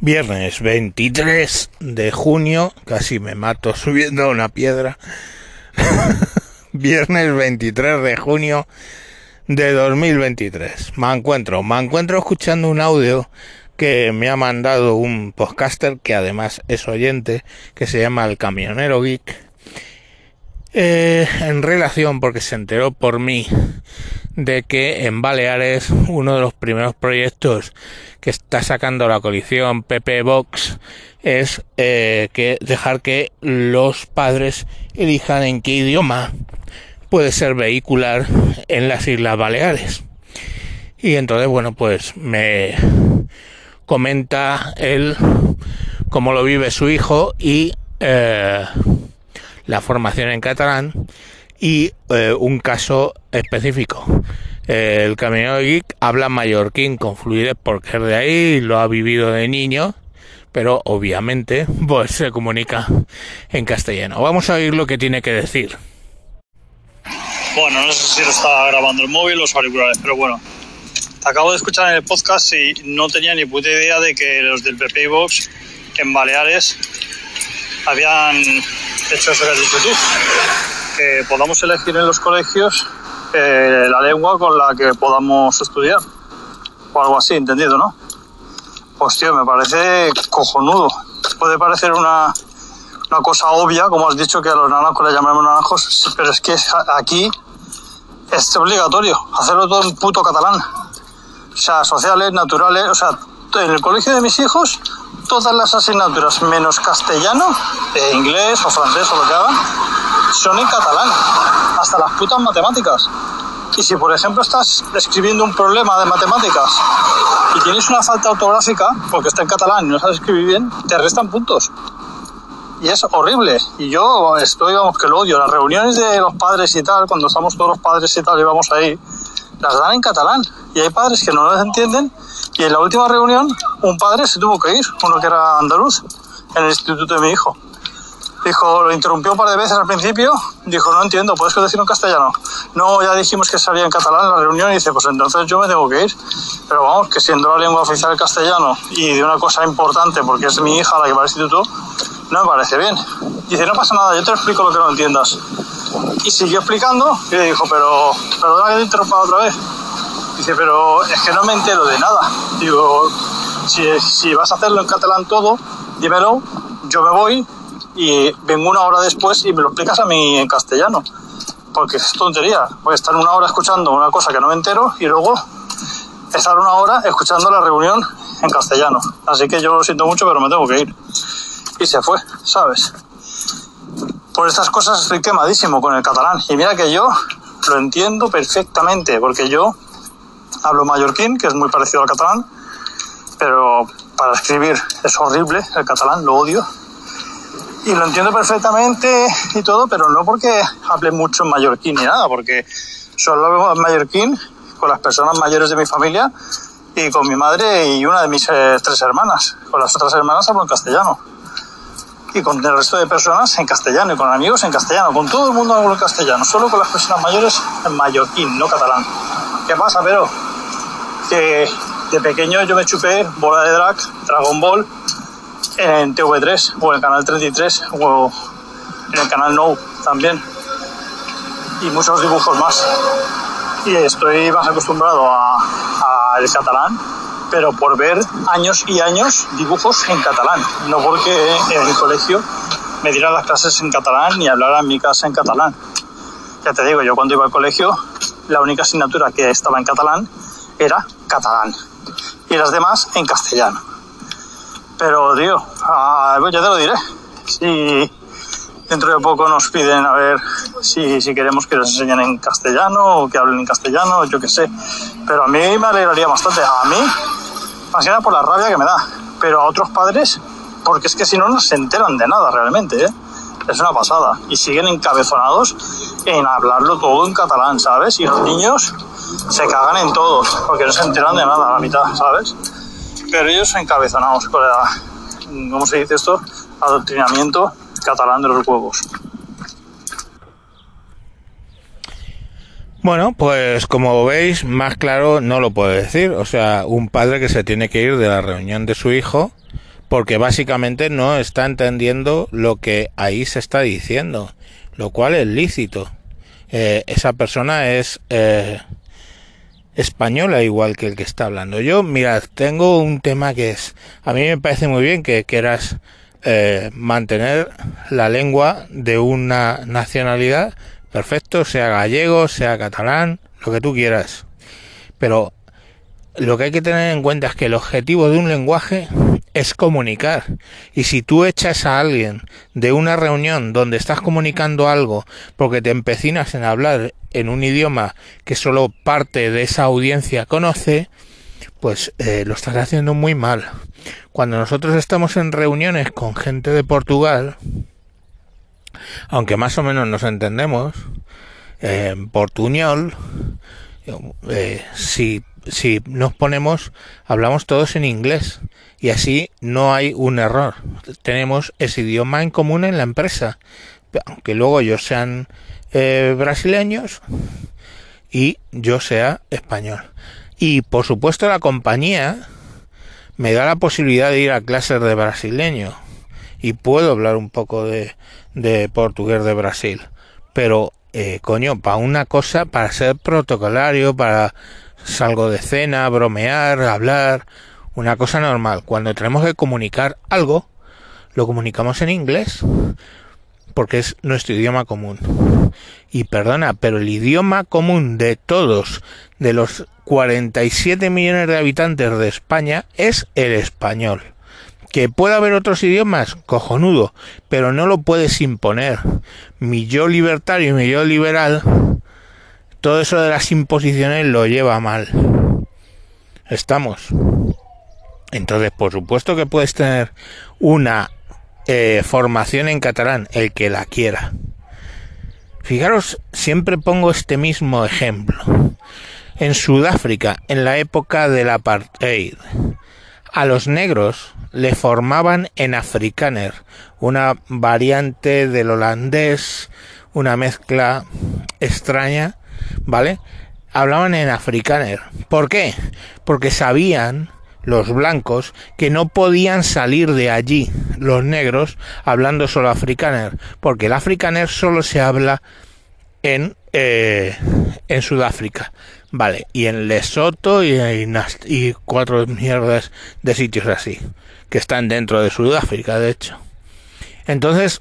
Viernes 23 de junio, casi me mato subiendo una piedra. Viernes 23 de junio de 2023. Me encuentro, me encuentro escuchando un audio que me ha mandado un podcaster que además es oyente, que se llama El Camionero Geek, eh, en relación porque se enteró por mí de que en Baleares uno de los primeros proyectos que está sacando la coalición PP Vox es eh, que dejar que los padres elijan en qué idioma puede ser vehicular en las Islas Baleares. Y entonces, bueno, pues me comenta él cómo lo vive su hijo y eh, la formación en catalán y eh, un caso específico. el camionero geek habla mallorquín con fluidez porque es de ahí, lo ha vivido de niño, pero obviamente pues se comunica en castellano. Vamos a oír lo que tiene que decir. Bueno, no sé si lo estaba grabando el móvil o los auriculares, pero bueno. Acabo de escuchar en el podcast y no tenía ni puta idea de que los del PP Box en Baleares habían hecho eso que has dicho tú podamos elegir en los colegios eh, la lengua con la que podamos estudiar. O algo así, entendido, ¿no? Pues tío, me parece cojonudo. Puede parecer una, una cosa obvia, como has dicho, que a los naranjos le llamamos naranjos, pero es que aquí es obligatorio hacerlo todo en puto catalán. O sea, sociales, naturales, o sea, en el colegio de mis hijos, todas las asignaturas menos castellano, e inglés o francés o lo que hagan, son en catalán, hasta las putas matemáticas. Y si, por ejemplo, estás escribiendo un problema de matemáticas y tienes una falta ortográfica, porque está en catalán y no sabes escribir bien, te restan puntos. Y es horrible. Y yo estoy, vamos, que lo odio. Las reuniones de los padres y tal, cuando estamos todos los padres y tal y vamos ahí, las dan en catalán. Y hay padres que no las entienden. Y en la última reunión, un padre se tuvo que ir, uno que era andaluz, en el instituto de mi hijo. Dijo, lo interrumpió un par de veces al principio, dijo, no entiendo, ¿puedes decirlo en castellano? No, ya dijimos que salía en catalán en la reunión y dice, pues entonces yo me tengo que ir. Pero vamos, que siendo la lengua oficial el castellano y de una cosa importante, porque es mi hija la que va al instituto, no me parece bien. Dice, no pasa nada, yo te explico lo que no entiendas. Y siguió explicando y le dijo, pero, perdona que te interrumpa otra vez. Dice, pero es que no me entero de nada. Digo, si, si vas a hacerlo en catalán todo, dímelo, yo me voy y vengo una hora después y me lo explicas a mí en castellano. Porque es tontería. Voy a estar una hora escuchando una cosa que no me entero y luego estar una hora escuchando la reunión en castellano. Así que yo lo siento mucho, pero me tengo que ir. Y se fue, ¿sabes? Por estas cosas estoy quemadísimo con el catalán. Y mira que yo lo entiendo perfectamente, porque yo hablo mallorquín, que es muy parecido al catalán, pero para escribir es horrible el catalán, lo odio y lo entiendo perfectamente y todo, pero no porque hable mucho en mallorquín ni nada, porque solo hablo en mallorquín con las personas mayores de mi familia y con mi madre y una de mis eh, tres hermanas. Con las otras hermanas hablo en castellano. Y con el resto de personas en castellano, y con amigos en castellano. Con todo el mundo hablo en castellano, solo con las personas mayores en mallorquín, no catalán. ¿Qué pasa, pero? Que de pequeño yo me chupé bola de drag, Dragon Ball, en TV3 o en canal 33 o en el canal No también. Y muchos dibujos más. Y estoy más acostumbrado al catalán pero por ver años y años dibujos en catalán. No porque en el colegio me dieran las clases en catalán ni hablara en mi casa en catalán. Ya te digo yo cuando iba al colegio la única asignatura que estaba en catalán era catalán. Y las demás en castellano pero, tío, ah, ya te lo diré. Si dentro de poco nos piden a ver si, si queremos que les enseñen en castellano o que hablen en castellano, yo qué sé. Pero a mí me alegraría bastante. A mí, más que nada por la rabia que me da. Pero a otros padres, porque es que si no, no se enteran de nada realmente, ¿eh? Es una pasada. Y siguen encabezonados en hablarlo todo en catalán, ¿sabes? Y los niños se cagan en todo, porque no se enteran de nada a la mitad, ¿sabes? Pero ellos encabezonados con la, ¿cómo se dice esto? Adoctrinamiento catalán de los huevos. Bueno, pues como veis, más claro no lo puedo decir. O sea, un padre que se tiene que ir de la reunión de su hijo porque básicamente no está entendiendo lo que ahí se está diciendo, lo cual es lícito. Eh, esa persona es eh, española igual que el que está hablando. Yo, mirad, tengo un tema que es, a mí me parece muy bien que quieras eh, mantener la lengua de una nacionalidad, perfecto, sea gallego, sea catalán, lo que tú quieras. Pero lo que hay que tener en cuenta es que el objetivo de un lenguaje es comunicar. Y si tú echas a alguien de una reunión donde estás comunicando algo porque te empecinas en hablar en un idioma que solo parte de esa audiencia conoce, pues eh, lo estás haciendo muy mal. Cuando nosotros estamos en reuniones con gente de Portugal, aunque más o menos nos entendemos, en portuñol, eh, si, si nos ponemos, hablamos todos en inglés y así no hay un error. Tenemos ese idioma en común en la empresa, aunque luego ellos sean eh, brasileños y yo sea español. Y por supuesto la compañía me da la posibilidad de ir a clases de brasileño y puedo hablar un poco de, de portugués de Brasil. Pero, eh, coño, para una cosa, para ser protocolario, para salgo de cena, bromear, hablar, una cosa normal. Cuando tenemos que comunicar algo, lo comunicamos en inglés porque es nuestro idioma común. Y perdona, pero el idioma común de todos, de los 47 millones de habitantes de España, es el español. Que pueda haber otros idiomas, cojonudo, pero no lo puedes imponer. Mi yo libertario y mi yo liberal, todo eso de las imposiciones lo lleva mal. Estamos. Entonces, por supuesto que puedes tener una eh, formación en catalán, el que la quiera. Fijaros, siempre pongo este mismo ejemplo. En Sudáfrica, en la época del apartheid, a los negros le formaban en afrikaner, una variante del holandés, una mezcla extraña, ¿vale? Hablaban en afrikaner. ¿Por qué? Porque sabían los blancos que no podían salir de allí, los negros, hablando solo afrikaner, porque el afrikaner solo se habla en, eh, en Sudáfrica. Vale, y en Lesoto y, y cuatro mierdas de sitios así, que están dentro de Sudáfrica, de hecho. Entonces,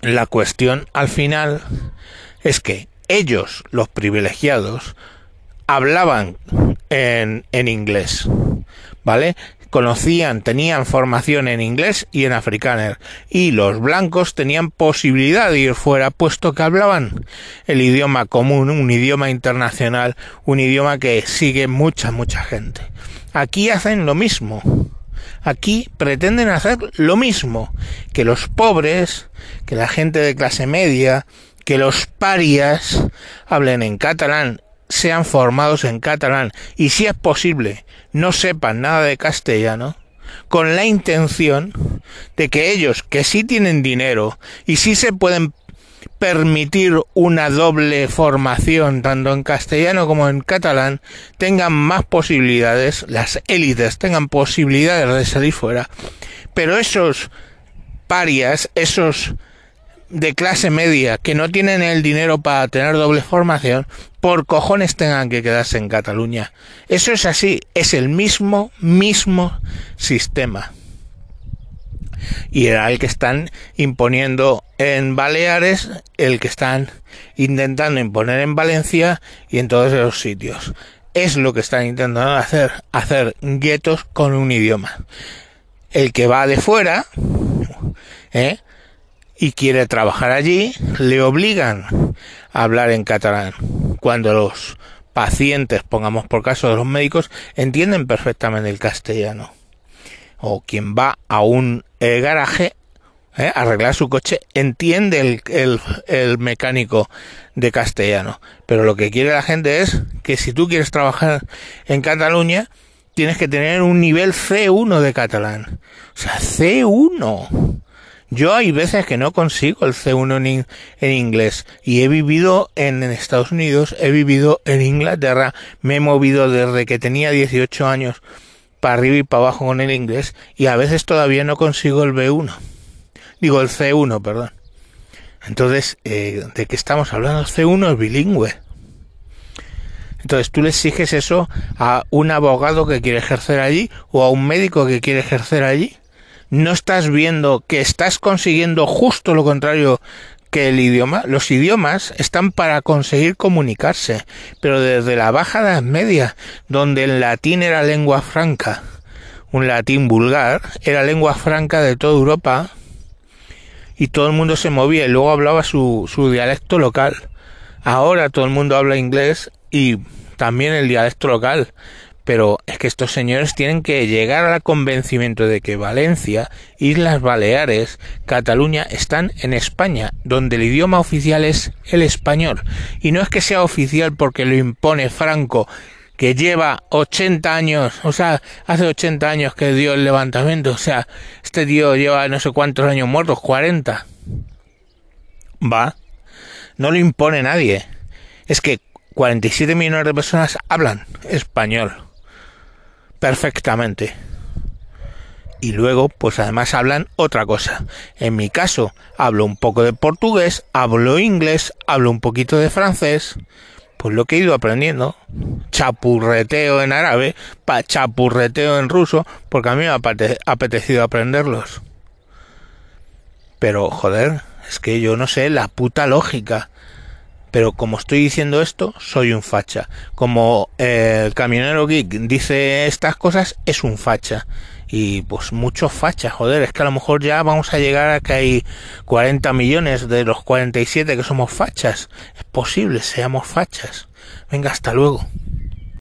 la cuestión al final es que ellos, los privilegiados, hablaban en, en inglés. ¿vale? Conocían, tenían formación en inglés y en afrikaner, y los blancos tenían posibilidad de ir fuera, puesto que hablaban el idioma común, un idioma internacional, un idioma que sigue mucha, mucha gente. Aquí hacen lo mismo. Aquí pretenden hacer lo mismo que los pobres, que la gente de clase media, que los parias hablen en catalán sean formados en catalán. Y si es posible no sepan nada de castellano con la intención de que ellos que sí tienen dinero y sí se pueden permitir una doble formación tanto en castellano como en catalán tengan más posibilidades, las élites tengan posibilidades de salir fuera, pero esos parias, esos de clase media que no tienen el dinero para tener doble formación, por cojones tengan que quedarse en Cataluña. Eso es así, es el mismo, mismo sistema. Y era el que están imponiendo en Baleares, el que están intentando imponer en Valencia y en todos esos sitios. Es lo que están intentando hacer, hacer guetos con un idioma. El que va de fuera, ¿eh? Y quiere trabajar allí, le obligan a hablar en catalán. Cuando los pacientes, pongamos por caso de los médicos, entienden perfectamente el castellano. O quien va a un eh, garaje eh, a arreglar su coche entiende el, el, el mecánico de castellano. Pero lo que quiere la gente es que si tú quieres trabajar en Cataluña, tienes que tener un nivel C1 de catalán. O sea, C1. Yo hay veces que no consigo el C1 en, inglés y he vivido en, Estados Unidos, he vivido en Inglaterra, me he movido desde que tenía 18 años para arriba y para abajo con el inglés y a veces todavía no consigo el B1. Digo el C1, perdón. Entonces, eh, ¿de qué estamos hablando? El C1 es bilingüe. Entonces tú le exiges eso a un abogado que quiere ejercer allí o a un médico que quiere ejercer allí. No estás viendo que estás consiguiendo justo lo contrario que el idioma. Los idiomas están para conseguir comunicarse, pero desde la Baja Edad Media, donde el latín era lengua franca, un latín vulgar, era lengua franca de toda Europa, y todo el mundo se movía y luego hablaba su, su dialecto local. Ahora todo el mundo habla inglés y también el dialecto local. Pero es que estos señores tienen que llegar al convencimiento de que Valencia, Islas Baleares, Cataluña están en España, donde el idioma oficial es el español. Y no es que sea oficial porque lo impone Franco, que lleva 80 años, o sea, hace 80 años que dio el levantamiento, o sea, este tío lleva no sé cuántos años muertos, 40. Va. No lo impone nadie. Es que 47 millones de personas hablan español perfectamente. Y luego, pues además hablan otra cosa. En mi caso, hablo un poco de portugués, hablo inglés, hablo un poquito de francés. Pues lo que he ido aprendiendo. Chapurreteo en árabe, pa chapurreteo en ruso, porque a mí me ha apetecido aprenderlos. Pero, joder, es que yo no sé la puta lógica pero como estoy diciendo esto, soy un facha. Como eh, el camionero geek dice estas cosas, es un facha. Y pues muchos fachas, joder, es que a lo mejor ya vamos a llegar a que hay 40 millones de los 47 que somos fachas. Es posible, seamos fachas. Venga, hasta luego.